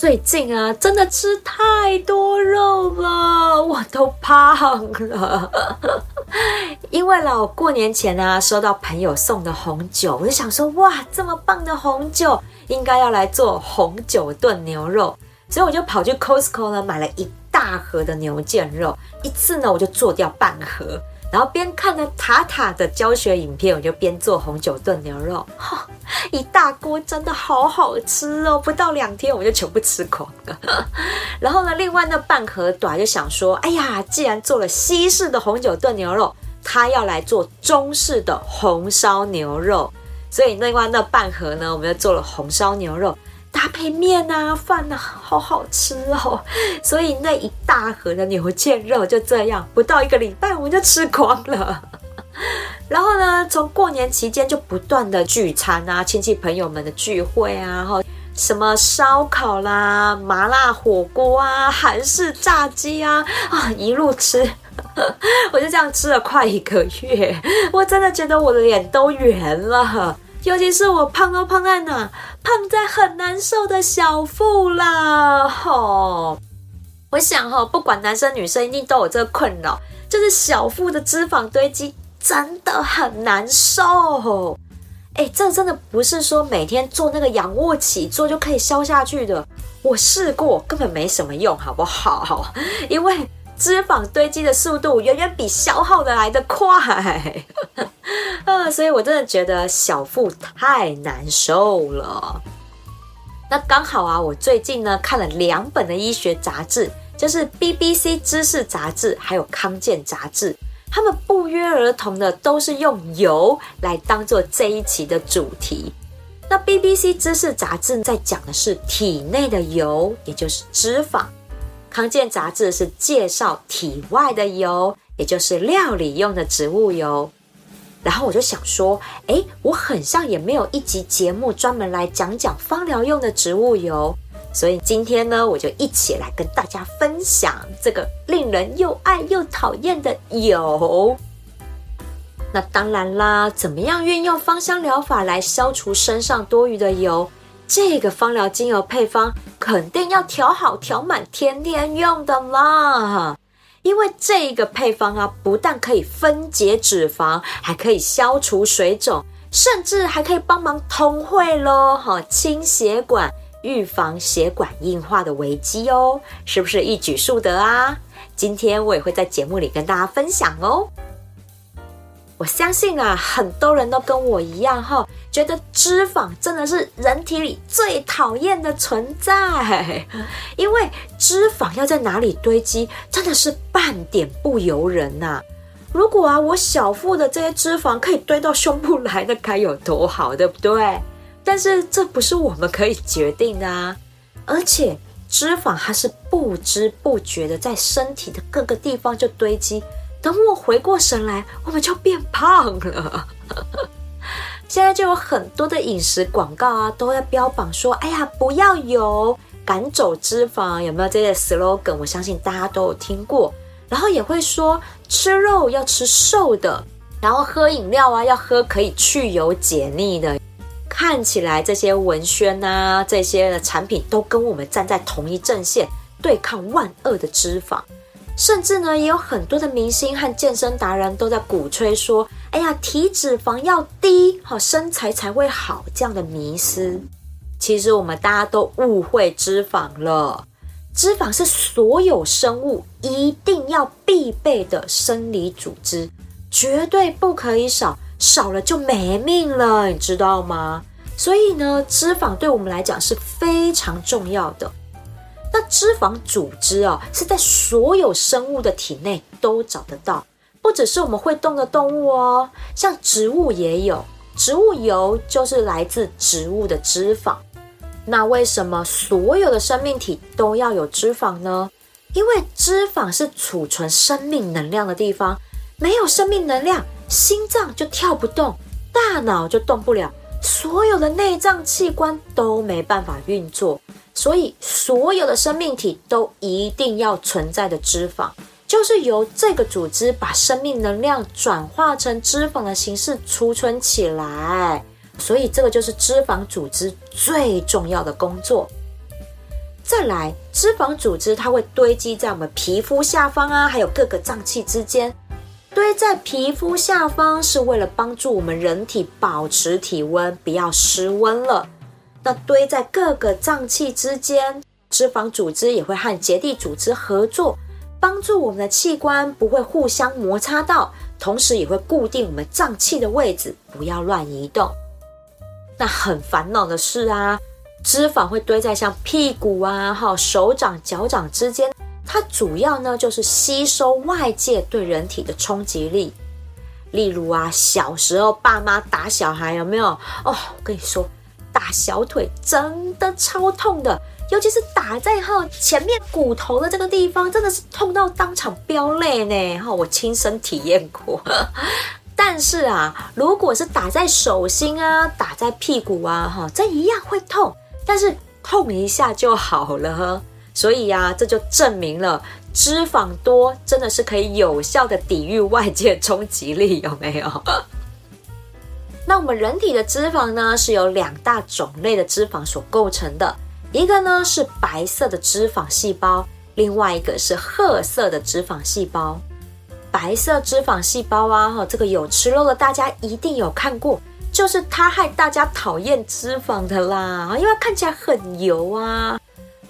最近啊，真的吃太多肉了，我都胖了。因为老过年前啊，收到朋友送的红酒，我就想说，哇，这么棒的红酒，应该要来做红酒炖牛肉，所以我就跑去 Costco 呢，买了一大盒的牛腱肉，一次呢，我就做掉半盒。然后边看着塔塔的教学影片，我就边做红酒炖牛肉，哈，一大锅真的好好吃哦！不到两天我就全部吃光了。然后呢，另外那半盒短就想说，哎呀，既然做了西式的红酒炖牛肉，他要来做中式的红烧牛肉，所以另外那半盒呢，我们就做了红烧牛肉。搭配面啊、饭啊，好好吃哦！所以那一大盒的牛腱肉就这样，不到一个礼拜我们就吃光了。然后呢，从过年期间就不断的聚餐啊，亲戚朋友们的聚会啊，哈，什么烧烤啦、麻辣火锅啊、韩式炸鸡啊，啊，一路吃，我就这样吃了快一个月，我真的觉得我的脸都圆了。尤其是我胖都胖在哪？胖在很难受的小腹啦！吼，我想吼，不管男生女生一定都有这个困扰，就是小腹的脂肪堆积真的很难受。哎，这真的不是说每天做那个仰卧起坐就可以消下去的。我试过，根本没什么用，好不好？因为脂肪堆积的速度远远比消耗的来得快。呃，所以我真的觉得小腹太难受了。那刚好啊，我最近呢看了两本的医学杂志，就是 BBC 知识杂志还有康健杂志，他们不约而同的都是用油来当做这一期的主题。那 BBC 知识杂志在讲的是体内的油，也就是脂肪；康健杂志是介绍体外的油，也就是料理用的植物油。然后我就想说，诶，我很像也没有一集节目专门来讲讲芳疗用的植物油，所以今天呢，我就一起来跟大家分享这个令人又爱又讨厌的油。那当然啦，怎么样运用芳香疗法来消除身上多余的油？这个芳疗精油配方肯定要调好调满，天天用的啦。因为这个配方啊，不但可以分解脂肪，还可以消除水肿，甚至还可以帮忙通会咯，哈，清血管，预防血管硬化的危机哦，是不是一举数得啊？今天我也会在节目里跟大家分享哦。我相信啊，很多人都跟我一样哈，觉得脂肪真的是人体里最讨厌的存在，因为脂肪要在哪里堆积，真的是半点不由人呐。如果啊，我小腹的这些脂肪可以堆到胸部来，那该有多好，对不对？但是这不是我们可以决定的啊，而且脂肪它是不知不觉的在身体的各个地方就堆积。等我回过神来，我们就变胖了。现在就有很多的饮食广告啊，都在标榜说：“哎呀，不要油，赶走脂肪。”有没有这些 slogan？我相信大家都有听过。然后也会说吃肉要吃瘦的，然后喝饮料啊要喝可以去油解腻的。看起来这些文宣啊，这些产品都跟我们站在同一阵线，对抗万恶的脂肪。甚至呢，也有很多的明星和健身达人都在鼓吹说：“哎呀，体脂肪要低，好身材才会好。”这样的迷思，其实我们大家都误会脂肪了。脂肪是所有生物一定要必备的生理组织，绝对不可以少，少了就没命了，你知道吗？所以呢，脂肪对我们来讲是非常重要的。那脂肪组织啊，是在所有生物的体内都找得到，不只是我们会动的动物哦，像植物也有，植物油就是来自植物的脂肪。那为什么所有的生命体都要有脂肪呢？因为脂肪是储存生命能量的地方，没有生命能量，心脏就跳不动，大脑就动不了，所有的内脏器官都没办法运作。所以，所有的生命体都一定要存在的脂肪，就是由这个组织把生命能量转化成脂肪的形式储存起来。所以，这个就是脂肪组织最重要的工作。再来，脂肪组织它会堆积在我们皮肤下方啊，还有各个脏器之间。堆在皮肤下方是为了帮助我们人体保持体温，不要失温了。那堆在各个脏器之间，脂肪组织也会和结缔组织合作，帮助我们的器官不会互相摩擦到，同时也会固定我们脏器的位置，不要乱移动。那很烦恼的是啊，脂肪会堆在像屁股啊、哈手掌、脚掌之间，它主要呢就是吸收外界对人体的冲击力。例如啊，小时候爸妈打小孩有没有？哦，我跟你说。打小腿真的超痛的，尤其是打在后前面骨头的这个地方，真的是痛到当场飙泪呢！哈，我亲身体验过。但是啊，如果是打在手心啊，打在屁股啊，哈，这一样会痛，但是痛一下就好了。所以呀，这就证明了脂肪多真的是可以有效的抵御外界冲击力，有没有？那我们人体的脂肪呢，是由两大种类的脂肪所构成的，一个呢是白色的脂肪细胞，另外一个是褐色的脂肪细胞。白色脂肪细胞啊，哈，这个有吃肉的大家一定有看过，就是它害大家讨厌脂肪的啦，因为看起来很油啊。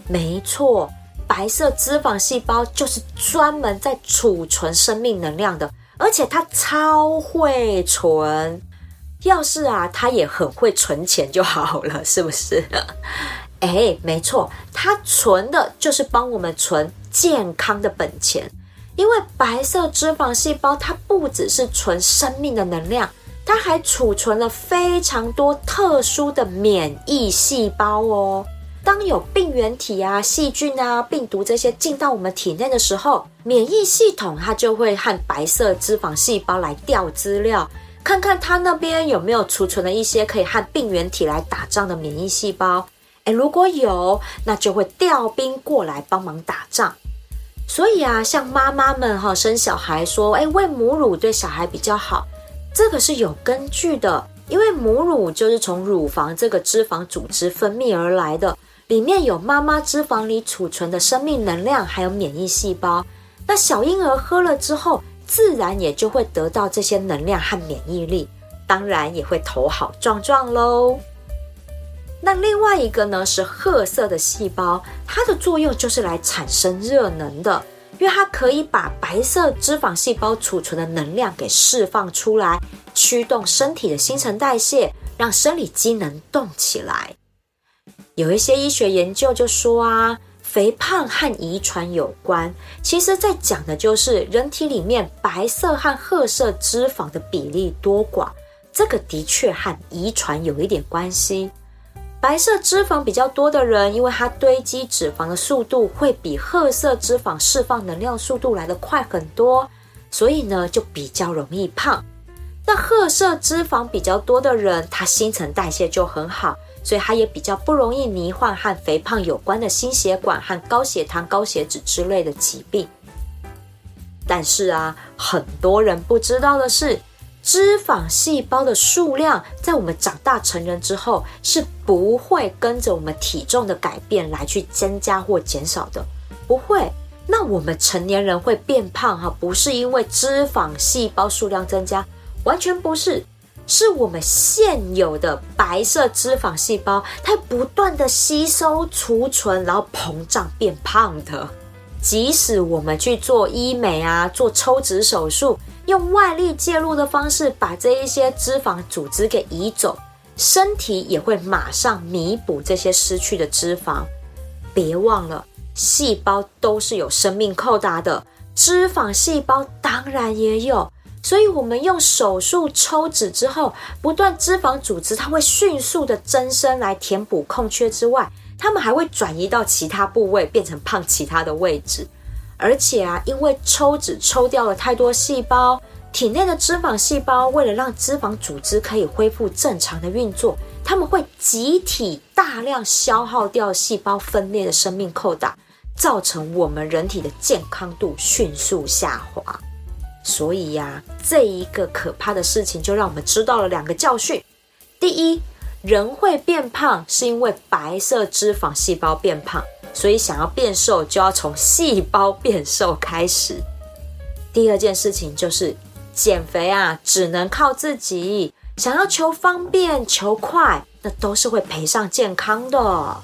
没错，白色脂肪细胞就是专门在储存生命能量的，而且它超会存。要是啊，他也很会存钱就好了，是不是？哎，没错，他存的就是帮我们存健康的本钱。因为白色脂肪细胞它不只是存生命的能量，它还储存了非常多特殊的免疫细胞哦。当有病原体啊、细菌啊、病毒这些进到我们体内的时候，免疫系统它就会和白色脂肪细胞来调资料。看看他那边有没有储存了一些可以和病原体来打仗的免疫细胞，诶，如果有，那就会调兵过来帮忙打仗。所以啊，像妈妈们哈生小孩说，诶，喂母乳对小孩比较好，这个是有根据的，因为母乳就是从乳房这个脂肪组织分泌而来的，里面有妈妈脂肪里储存的生命能量，还有免疫细胞。那小婴儿喝了之后，自然也就会得到这些能量和免疫力，当然也会头好壮壮喽。那另外一个呢，是褐色的细胞，它的作用就是来产生热能的，因为它可以把白色脂肪细胞储存的能量给释放出来，驱动身体的新陈代谢，让生理机能动起来。有一些医学研究就说啊。肥胖和遗传有关，其实，在讲的就是人体里面白色和褐色脂肪的比例多寡，这个的确和遗传有一点关系。白色脂肪比较多的人，因为它堆积脂肪的速度会比褐色脂肪释放能量速度来得快很多，所以呢，就比较容易胖。那褐色脂肪比较多的人，他新陈代谢就很好。所以它也比较不容易罹患和肥胖有关的心血管和高血糖、高血脂之类的疾病。但是啊，很多人不知道的是，脂肪细胞的数量在我们长大成人之后是不会跟着我们体重的改变来去增加或减少的，不会。那我们成年人会变胖哈，不是因为脂肪细胞数量增加，完全不是。是我们现有的白色脂肪细胞，它不断的吸收、储存，然后膨胀变胖的。即使我们去做医美啊，做抽脂手术，用外力介入的方式把这一些脂肪组织给移走，身体也会马上弥补这些失去的脂肪。别忘了，细胞都是有生命扣打的，脂肪细胞当然也有。所以我们用手术抽脂之后，不断脂肪组织它会迅速的增生来填补空缺之外，它们还会转移到其他部位，变成胖其他的位置。而且啊，因为抽脂抽掉了太多细胞，体内的脂肪细胞为了让脂肪组织可以恢复正常的运作，它们会集体大量消耗掉细胞分裂的生命扣打，造成我们人体的健康度迅速下滑。所以呀，这一个可怕的事情就让我们知道了两个教训：第一，人会变胖是因为白色脂肪细胞变胖。所以，想要变瘦，就要从细胞变瘦开始。第二件事情就是减肥啊，只能靠自己。想要求方便、求快，那都是会赔上健康的。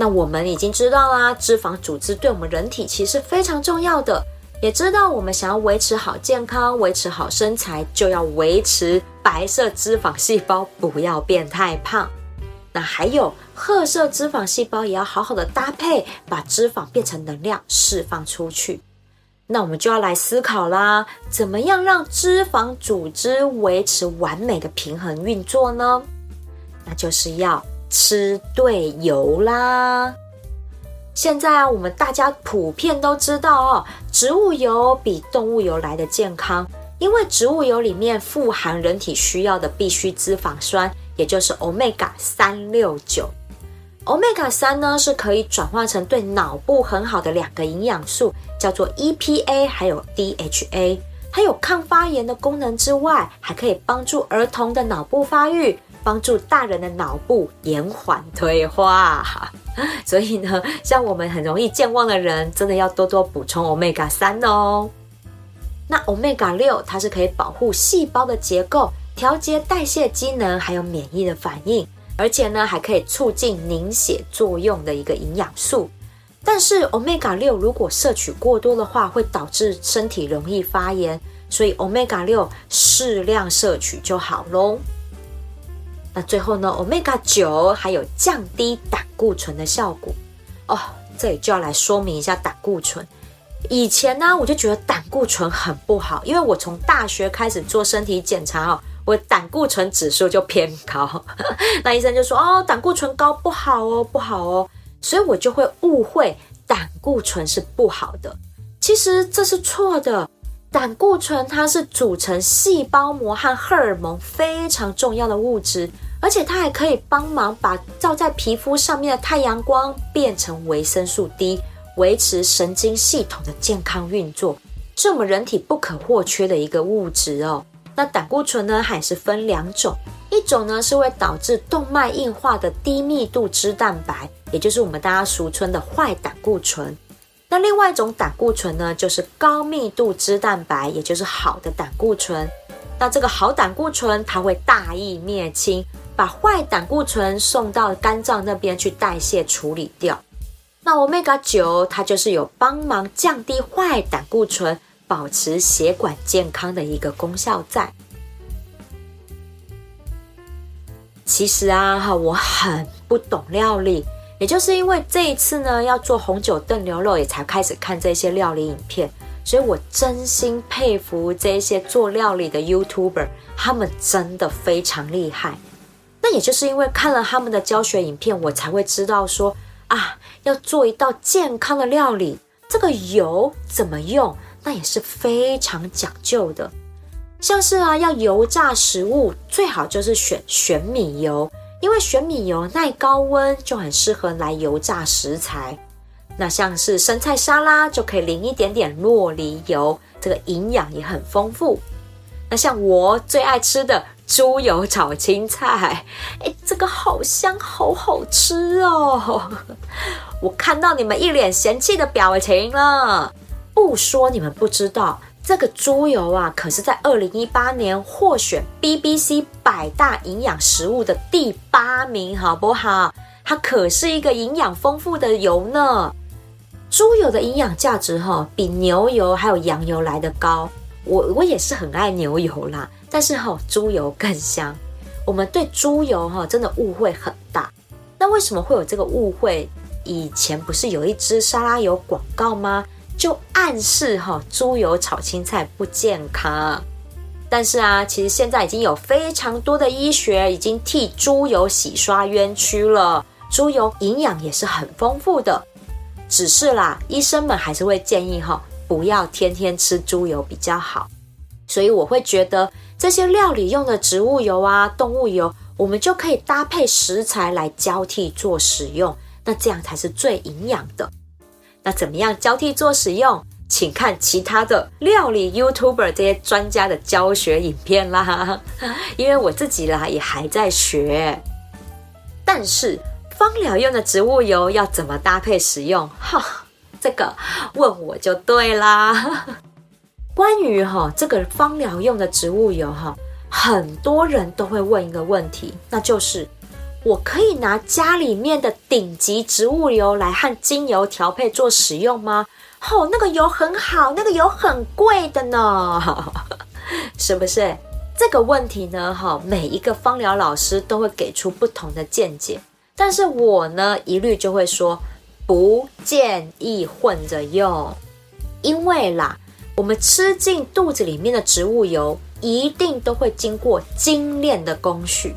那我们已经知道啦，脂肪组织对我们人体其实非常重要的。也知道我们想要维持好健康、维持好身材，就要维持白色脂肪细胞不要变太胖。那还有褐色脂肪细胞也要好好的搭配，把脂肪变成能量释放出去。那我们就要来思考啦，怎么样让脂肪组织维持完美的平衡运作呢？那就是要吃对油啦。现在啊，我们大家普遍都知道哦，植物油比动物油来得健康，因为植物油里面富含人体需要的必需脂肪酸，也就是 Omega 三六九。Omega 三呢是可以转化成对脑部很好的两个营养素，叫做 EPA 还有 DHA，它有抗发炎的功能之外，还可以帮助儿童的脑部发育，帮助大人的脑部延缓退化。所以呢，像我们很容易健忘的人，真的要多多补充 Omega 三哦。那 Omega 六，它是可以保护细胞的结构，调节代谢机能，还有免疫的反应，而且呢，还可以促进凝血作用的一个营养素。但是 Omega 六如果摄取过多的话，会导致身体容易发炎，所以 Omega 六适量摄取就好喽。那最后呢，Omega 九还有降低胆固醇的效果哦。这里就要来说明一下胆固醇。以前呢，我就觉得胆固醇很不好，因为我从大学开始做身体检查哦，我胆固醇指数就偏高。那医生就说哦，胆固醇高不好哦，不好哦，所以我就会误会胆固醇是不好的。其实这是错的。胆固醇它是组成细胞膜和荷尔蒙非常重要的物质。而且它还可以帮忙把照在皮肤上面的太阳光变成维生素 D，维持神经系统的健康运作，是我们人体不可或缺的一个物质哦。那胆固醇呢，还是分两种，一种呢是会导致动脉硬化的低密度脂蛋白，也就是我们大家俗称的坏胆固醇。那另外一种胆固醇呢，就是高密度脂蛋白，也就是好的胆固醇。那这个好胆固醇，它会大义灭亲。把坏胆固醇送到肝脏那边去代谢处理掉。那 Omega 九它就是有帮忙降低坏胆固醇，保持血管健康的一个功效在。其实啊，哈，我很不懂料理，也就是因为这一次呢要做红酒炖牛肉，也才开始看这些料理影片，所以我真心佩服这些做料理的 YouTuber，他们真的非常厉害。那也就是因为看了他们的教学影片，我才会知道说啊，要做一道健康的料理，这个油怎么用，那也是非常讲究的。像是啊，要油炸食物，最好就是选玄米油，因为玄米油耐高温，就很适合来油炸食材。那像是生菜沙拉，就可以淋一点点洛梨油，这个营养也很丰富。那像我最爱吃的。猪油炒青菜，哎，这个好香，好好吃哦！我看到你们一脸嫌弃的表情了。不说你们不知道，这个猪油啊，可是在二零一八年获选 BBC 百大营养食物的第八名，好不好？它可是一个营养丰富的油呢。猪油的营养价值哈，比牛油还有羊油来得高。我我也是很爱牛油啦。但是哈、猪油更香。我们对猪油哈真的误会很大。那为什么会有这个误会？以前不是有一支沙拉油广告吗？就暗示哈猪油炒青菜不健康。但是啊，其实现在已经有非常多的医学已经替猪油洗刷冤屈了。猪油营养也是很丰富的，只是啦，医生们还是会建议哈，不要天天吃猪油比较好。所以我会觉得这些料理用的植物油啊、动物油，我们就可以搭配食材来交替做使用，那这样才是最营养的。那怎么样交替做使用？请看其他的料理 YouTuber 这些专家的教学影片啦，因为我自己啦也还在学。但是芳疗用的植物油要怎么搭配使用？哈，这个问我就对啦。关于哈这个芳疗用的植物油哈，很多人都会问一个问题，那就是我可以拿家里面的顶级植物油来和精油调配做使用吗？哦，那个油很好，那个油很贵的呢，是不是？这个问题呢，哈，每一个芳疗老师都会给出不同的见解，但是我呢，一律就会说不建议混着用，因为啦。我们吃进肚子里面的植物油，一定都会经过精炼的工序。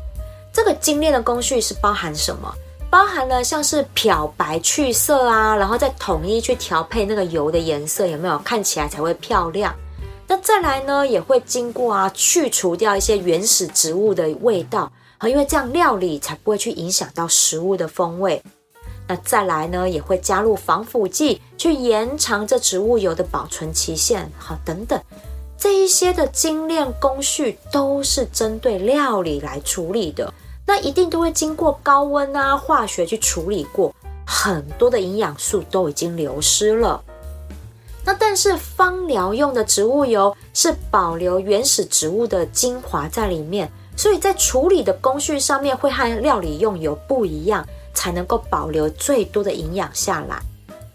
这个精炼的工序是包含什么？包含了像是漂白去色啊，然后再统一去调配那个油的颜色，有没有？看起来才会漂亮。那再来呢，也会经过啊，去除掉一些原始植物的味道，啊，因为这样料理才不会去影响到食物的风味。那再来呢，也会加入防腐剂，去延长这植物油的保存期限，好，等等，这一些的精炼工序都是针对料理来处理的，那一定都会经过高温啊、化学去处理过，很多的营养素都已经流失了。那但是芳疗用的植物油是保留原始植物的精华在里面，所以在处理的工序上面会和料理用油不一样。才能够保留最多的营养下来，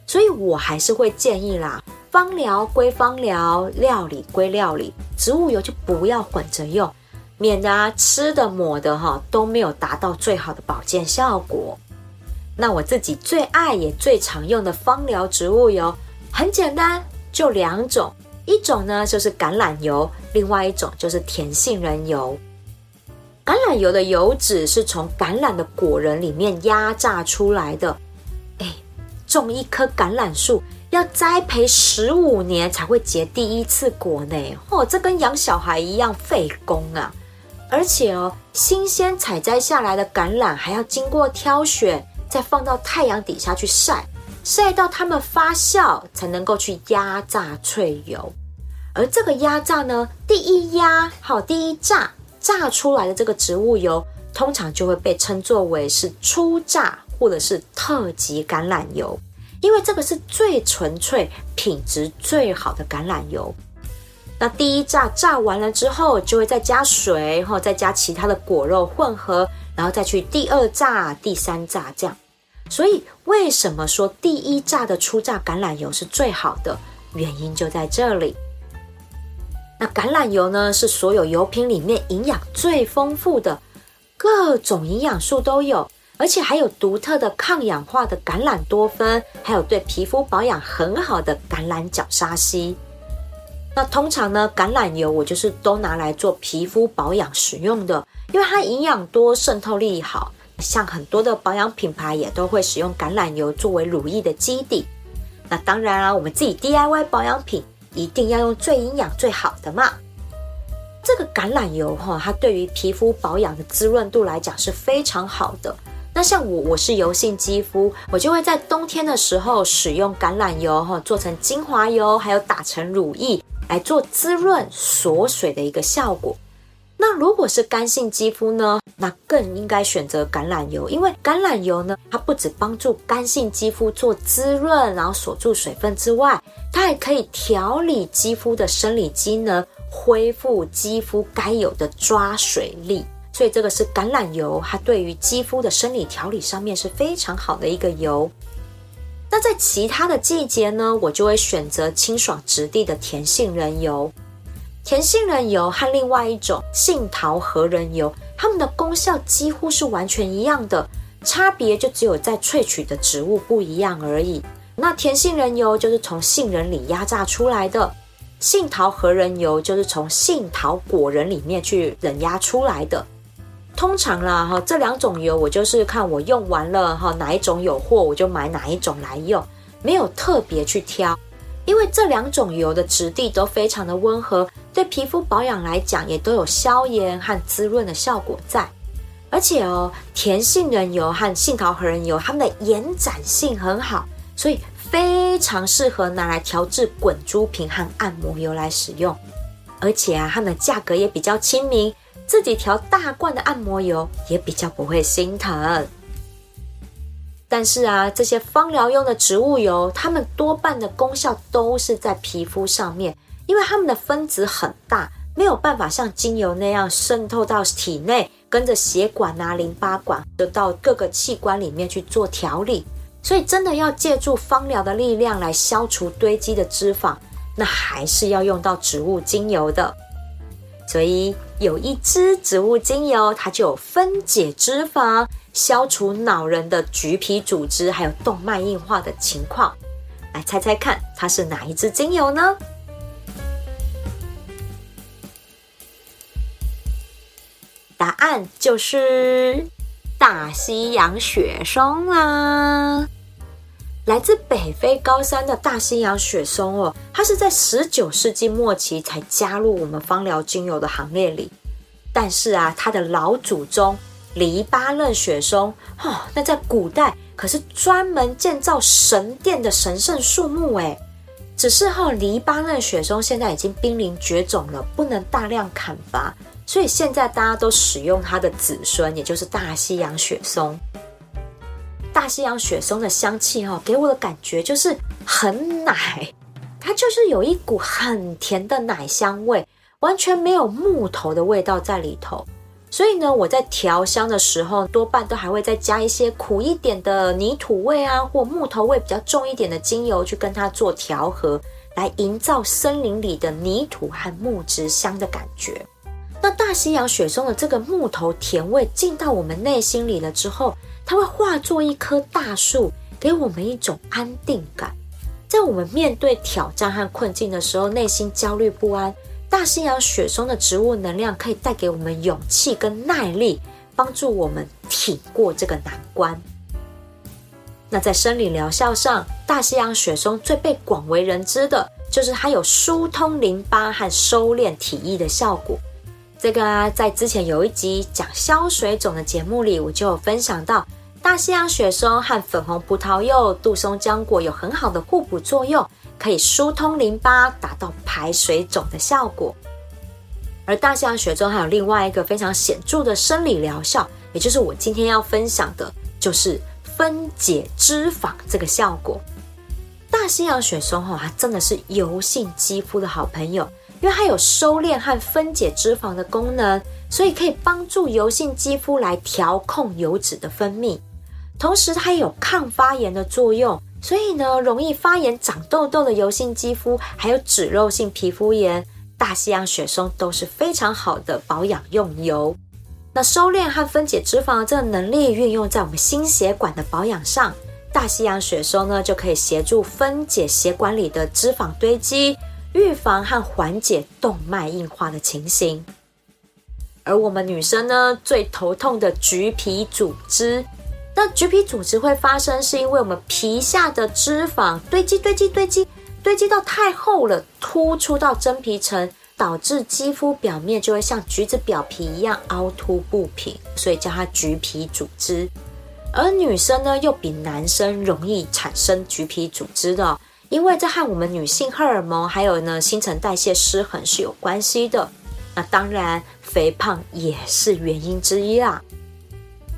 所以我还是会建议啦，芳疗归芳疗，料理归料理，植物油就不要混着用，免得啊吃的抹的哈都没有达到最好的保健效果。那我自己最爱也最常用的芳疗植物油，很简单，就两种，一种呢就是橄榄油，另外一种就是甜杏仁油。橄榄油的油脂是从橄榄的果仁里面压榨出来的。哎，种一棵橄榄树要栽培十五年才会结第一次果呢。哦，这跟养小孩一样费工啊！而且哦，新鲜采摘下来的橄榄还要经过挑选，再放到太阳底下去晒，晒到它们发酵，才能够去压榨萃油。而这个压榨呢，第一压好，第一榨。榨出来的这个植物油，通常就会被称作为是初榨或者是特级橄榄油，因为这个是最纯粹、品质最好的橄榄油。那第一榨榨完了之后，就会再加水，然后再加其他的果肉混合，然后再去第二榨、第三榨这样。所以为什么说第一榨的初榨橄榄油是最好的？原因就在这里。那橄榄油呢，是所有油品里面营养最丰富的，各种营养素都有，而且还有独特的抗氧化的橄榄多酚，还有对皮肤保养很好的橄榄角鲨烯。那通常呢，橄榄油我就是都拿来做皮肤保养使用的，因为它营养多，渗透力好，像很多的保养品牌也都会使用橄榄油作为乳液的基底。那当然啊，我们自己 DIY 保养品。一定要用最营养最好的嘛！这个橄榄油哈，它对于皮肤保养的滋润度来讲是非常好的。那像我，我是油性肌肤，我就会在冬天的时候使用橄榄油哈，做成精华油，还有打成乳液来做滋润锁水的一个效果。那如果是干性肌肤呢，那更应该选择橄榄油，因为橄榄油呢，它不只帮助干性肌肤做滋润，然后锁住水分之外，它还可以调理肌肤的生理机能，恢复肌肤该有的抓水力。所以这个是橄榄油，它对于肌肤的生理调理上面是非常好的一个油。那在其他的季节呢，我就会选择清爽质地的甜杏仁油。甜杏仁油和另外一种杏桃核仁油，它们的功效几乎是完全一样的，差别就只有在萃取的植物不一样而已。那甜杏仁油就是从杏仁里压榨出来的，杏桃核仁油就是从杏桃果仁里面去冷压出来的。通常啦，哈，这两种油我就是看我用完了哈，哪一种有货我就买哪一种来用，没有特别去挑，因为这两种油的质地都非常的温和，对皮肤保养来讲也都有消炎和滋润的效果在。而且哦，甜杏仁油和杏桃核仁油它们的延展性很好。所以非常适合拿来调制滚珠瓶和按摩油来使用，而且啊，它们的价格也比较亲民，自己调大罐的按摩油也比较不会心疼。但是啊，这些芳疗用的植物油，它们多半的功效都是在皮肤上面，因为它们的分子很大，没有办法像精油那样渗透到体内，跟着血管啊、淋巴管，就到各个器官里面去做调理。所以，真的要借助芳疗的力量来消除堆积的脂肪，那还是要用到植物精油的。所以，有一支植物精油，它就有分解脂肪、消除恼人的橘皮组织，还有动脉硬化的情况。来猜猜看，它是哪一支精油呢？答案就是大西洋雪松啦。来自北非高山的大西洋雪松哦，它是在十九世纪末期才加入我们芳疗精油的行列里。但是啊，它的老祖宗黎巴嫩雪松哦，那在古代可是专门建造神殿的神圣树木哎。只是哈、哦，黎巴嫩雪松现在已经濒临绝种了，不能大量砍伐，所以现在大家都使用它的子孙，也就是大西洋雪松。大西洋雪松的香气哈，给我的感觉就是很奶，它就是有一股很甜的奶香味，完全没有木头的味道在里头。所以呢，我在调香的时候，多半都还会再加一些苦一点的泥土味啊，或木头味比较重一点的精油去跟它做调和，来营造森林里的泥土和木质香的感觉。那大西洋雪松的这个木头甜味进到我们内心里了之后，它会化作一棵大树，给我们一种安定感。在我们面对挑战和困境的时候，内心焦虑不安，大西洋雪松的植物能量可以带给我们勇气跟耐力，帮助我们挺过这个难关。那在生理疗效上，大西洋雪松最被广为人知的就是它有疏通淋巴和收敛体液的效果。这个啊，在之前有一集讲消水肿的节目里，我就有分享到。大西洋雪松和粉红葡萄柚、杜松浆果有很好的互补作用，可以疏通淋巴，达到排水肿的效果。而大西洋雪松还有另外一个非常显著的生理疗效，也就是我今天要分享的，就是分解脂肪这个效果。大西洋雪松哈，它真的是油性肌肤的好朋友，因为它有收敛和分解脂肪的功能，所以可以帮助油性肌肤来调控油脂的分泌。同时，它也有抗发炎的作用，所以呢，容易发炎、长痘痘的油性肌肤，还有脂漏性皮肤炎，大西洋雪松都是非常好的保养用油。那收敛和分解脂肪的这个能力运用在我们心血管的保养上，大西洋雪松呢就可以协助分解血管里的脂肪堆积，预防和缓解动脉硬化的情形。而我们女生呢，最头痛的橘皮组织。那橘皮组织会发生，是因为我们皮下的脂肪堆积、堆积、堆积、堆积到太厚了，突出到真皮层，导致肌肤表面就会像橘子表皮一样凹凸不平，所以叫它橘皮组织。而女生呢，又比男生容易产生橘皮组织的，因为这和我们女性荷尔蒙还有呢新陈代谢失衡是有关系的。那当然，肥胖也是原因之一啦。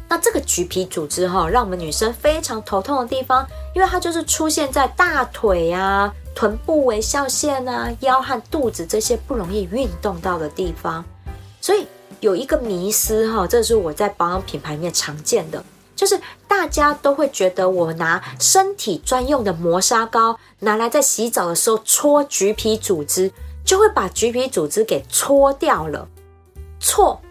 那这个橘皮组织哈，让我们女生非常头痛的地方，因为它就是出现在大腿啊、臀部微笑线啊、腰和肚子这些不容易运动到的地方。所以有一个迷思哈，这是我在保养品牌里面常见的，就是大家都会觉得我拿身体专用的磨砂膏拿来在洗澡的时候搓橘皮组织，就会把橘皮组织给搓掉了。错，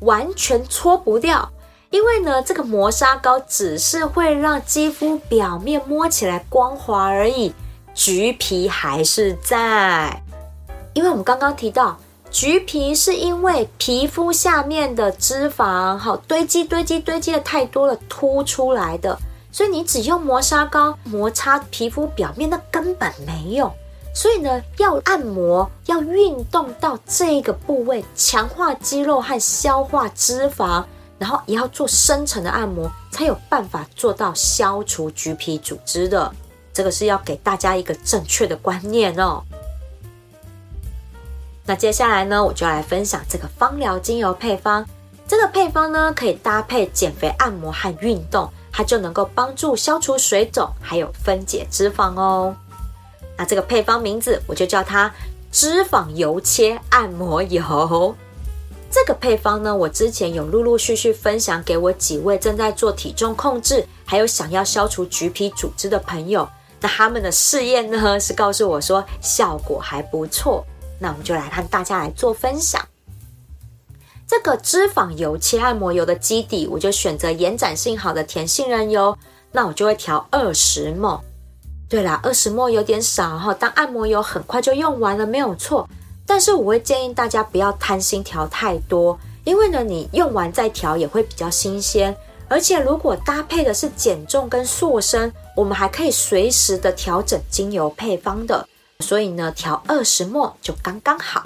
完全搓不掉。因为呢，这个磨砂膏只是会让肌肤表面摸起来光滑而已，橘皮还是在。因为我们刚刚提到，橘皮是因为皮肤下面的脂肪好堆积、堆积、堆积的太多了，凸出来的。所以你只用磨砂膏摩擦皮肤表面，那根本没用。所以呢，要按摩，要运动到这个部位，强化肌肉和消化脂肪。然后也要做深层的按摩，才有办法做到消除橘皮组织的。这个是要给大家一个正确的观念哦。那接下来呢，我就要来分享这个芳疗精油配方。这个配方呢，可以搭配减肥、按摩和运动，它就能够帮助消除水肿，还有分解脂肪哦。那这个配方名字，我就叫它脂肪油切按摩油。这个配方呢，我之前有陆陆续续分享给我几位正在做体重控制，还有想要消除橘皮组织的朋友。那他们的试验呢，是告诉我说效果还不错。那我们就来和大家来做分享。这个脂肪油切按摩油的基底，我就选择延展性好的甜杏仁油。那我就会调二十 m。对啦，二十 m 有点少哈，当按摩油很快就用完了，没有错。但是我会建议大家不要贪心调太多，因为呢，你用完再调也会比较新鲜。而且如果搭配的是减重跟塑身，我们还可以随时的调整精油配方的。所以呢，调二十末就刚刚好。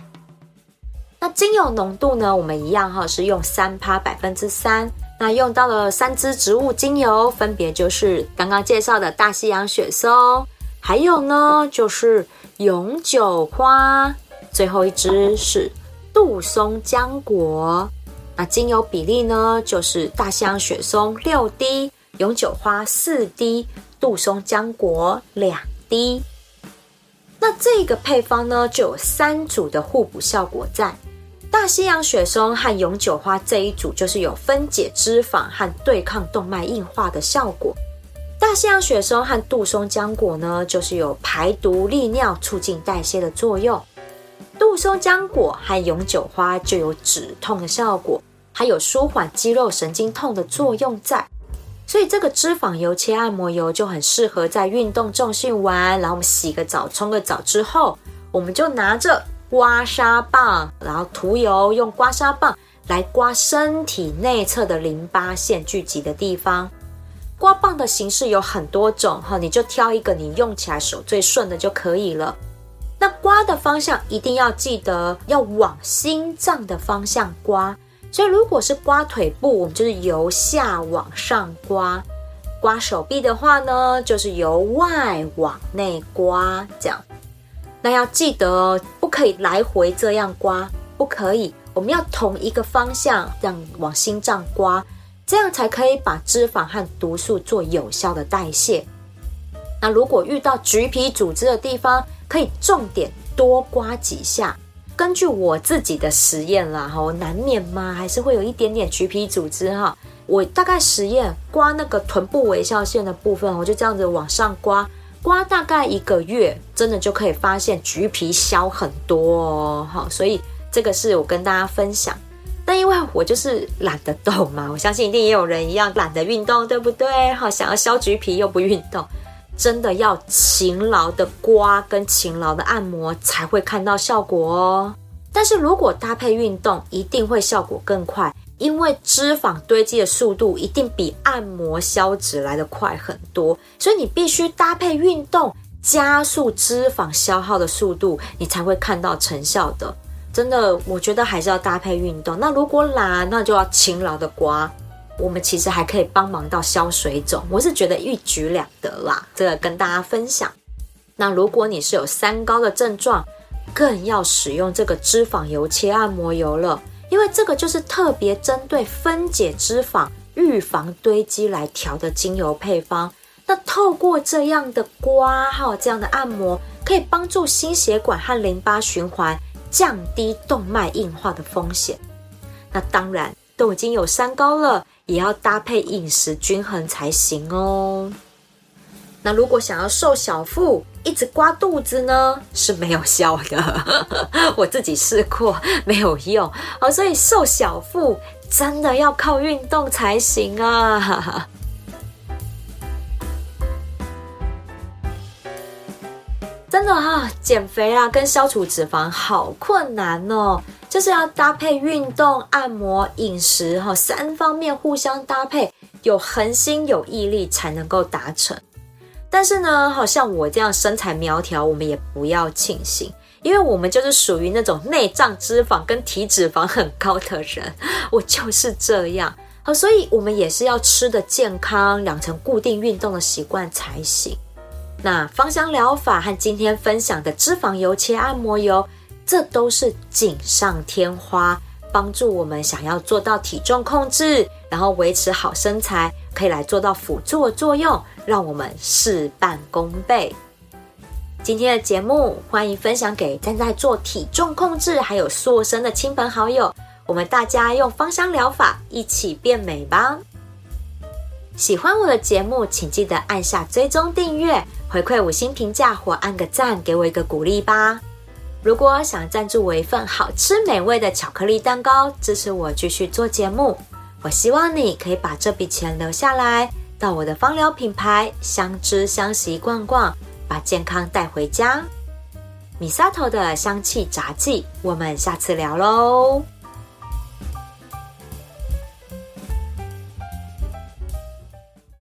那精油浓度呢，我们一样哈，是用三趴百分之三。那用到了三支植物精油，分别就是刚刚介绍的大西洋雪松，还有呢就是永久花。最后一支是杜松浆果，那精油比例呢，就是大西洋雪松六滴，永久花四滴，杜松浆果两滴。那这个配方呢，就有三组的互补效果在。大西洋雪松和永久花这一组，就是有分解脂肪和对抗动脉硬化的效果。大西洋雪松和杜松浆果呢，就是有排毒利尿、促进代谢的作用。杜松浆果和永久花就有止痛的效果，还有舒缓肌肉神经痛的作用在，所以这个脂肪油切按摩油就很适合在运动重训完，然后我们洗个澡、冲个澡之后，我们就拿着刮痧棒，然后涂油，用刮痧棒来刮身体内侧的淋巴腺聚集的地方。刮棒的形式有很多种哈，你就挑一个你用起来手最顺的就可以了。那刮的方向一定要记得要往心脏的方向刮，所以如果是刮腿部，我们就是由下往上刮；刮手臂的话呢，就是由外往内刮。这样，那要记得不可以来回这样刮，不可以，我们要同一个方向这样往心脏刮，这样才可以把脂肪和毒素做有效的代谢。那如果遇到橘皮组织的地方，可以重点多刮几下。根据我自己的实验啦，哈，难免嘛，还是会有一点点橘皮组织哈。我大概实验刮那个臀部微笑线的部分，我就这样子往上刮，刮大概一个月，真的就可以发现橘皮消很多哦。所以这个是我跟大家分享。但因为我就是懒得动嘛，我相信一定也有人一样懒得运动，对不对？好，想要消橘皮又不运动。真的要勤劳的刮跟勤劳的按摩才会看到效果哦。但是如果搭配运动，一定会效果更快，因为脂肪堆积的速度一定比按摩消脂来得快很多。所以你必须搭配运动，加速脂肪消耗的速度，你才会看到成效的。真的，我觉得还是要搭配运动。那如果懒，那就要勤劳的刮。我们其实还可以帮忙到消水肿，我是觉得一举两得啦。这个跟大家分享。那如果你是有三高的症状，更要使用这个脂肪油切按摩油了，因为这个就是特别针对分解脂肪、预防堆积来调的精油配方。那透过这样的刮哈，这样的按摩，可以帮助心血管和淋巴循环，降低动脉硬化的风险。那当然都已经有三高了。也要搭配饮食均衡才行哦。那如果想要瘦小腹，一直刮肚子呢，是没有效的。我自己试过，没有用。哦，所以瘦小腹真的要靠运动才行啊。真的哈、啊，减肥啊，跟消除脂肪好困难哦，就是要搭配运动、按摩、饮食哈，三方面互相搭配，有恒心、有毅力才能够达成。但是呢，好像我这样身材苗条，我们也不要庆幸，因为我们就是属于那种内脏脂肪跟体脂肪很高的人，我就是这样。好，所以我们也是要吃得健康，养成固定运动的习惯才行。那芳香疗法和今天分享的脂肪油切按摩油，这都是锦上添花，帮助我们想要做到体重控制，然后维持好身材，可以来做到辅助的作用，让我们事半功倍。今天的节目，欢迎分享给正在做体重控制还有塑身的亲朋好友，我们大家用芳香疗法一起变美吧。喜欢我的节目，请记得按下追踪订阅。回馈五星评价或按个赞，给我一个鼓励吧。如果想赞助我一份好吃美味的巧克力蛋糕，支持我继续做节目，我希望你可以把这笔钱留下来，到我的芳疗品牌香知香息逛逛，把健康带回家。米沙头的香气杂技，我们下次聊喽。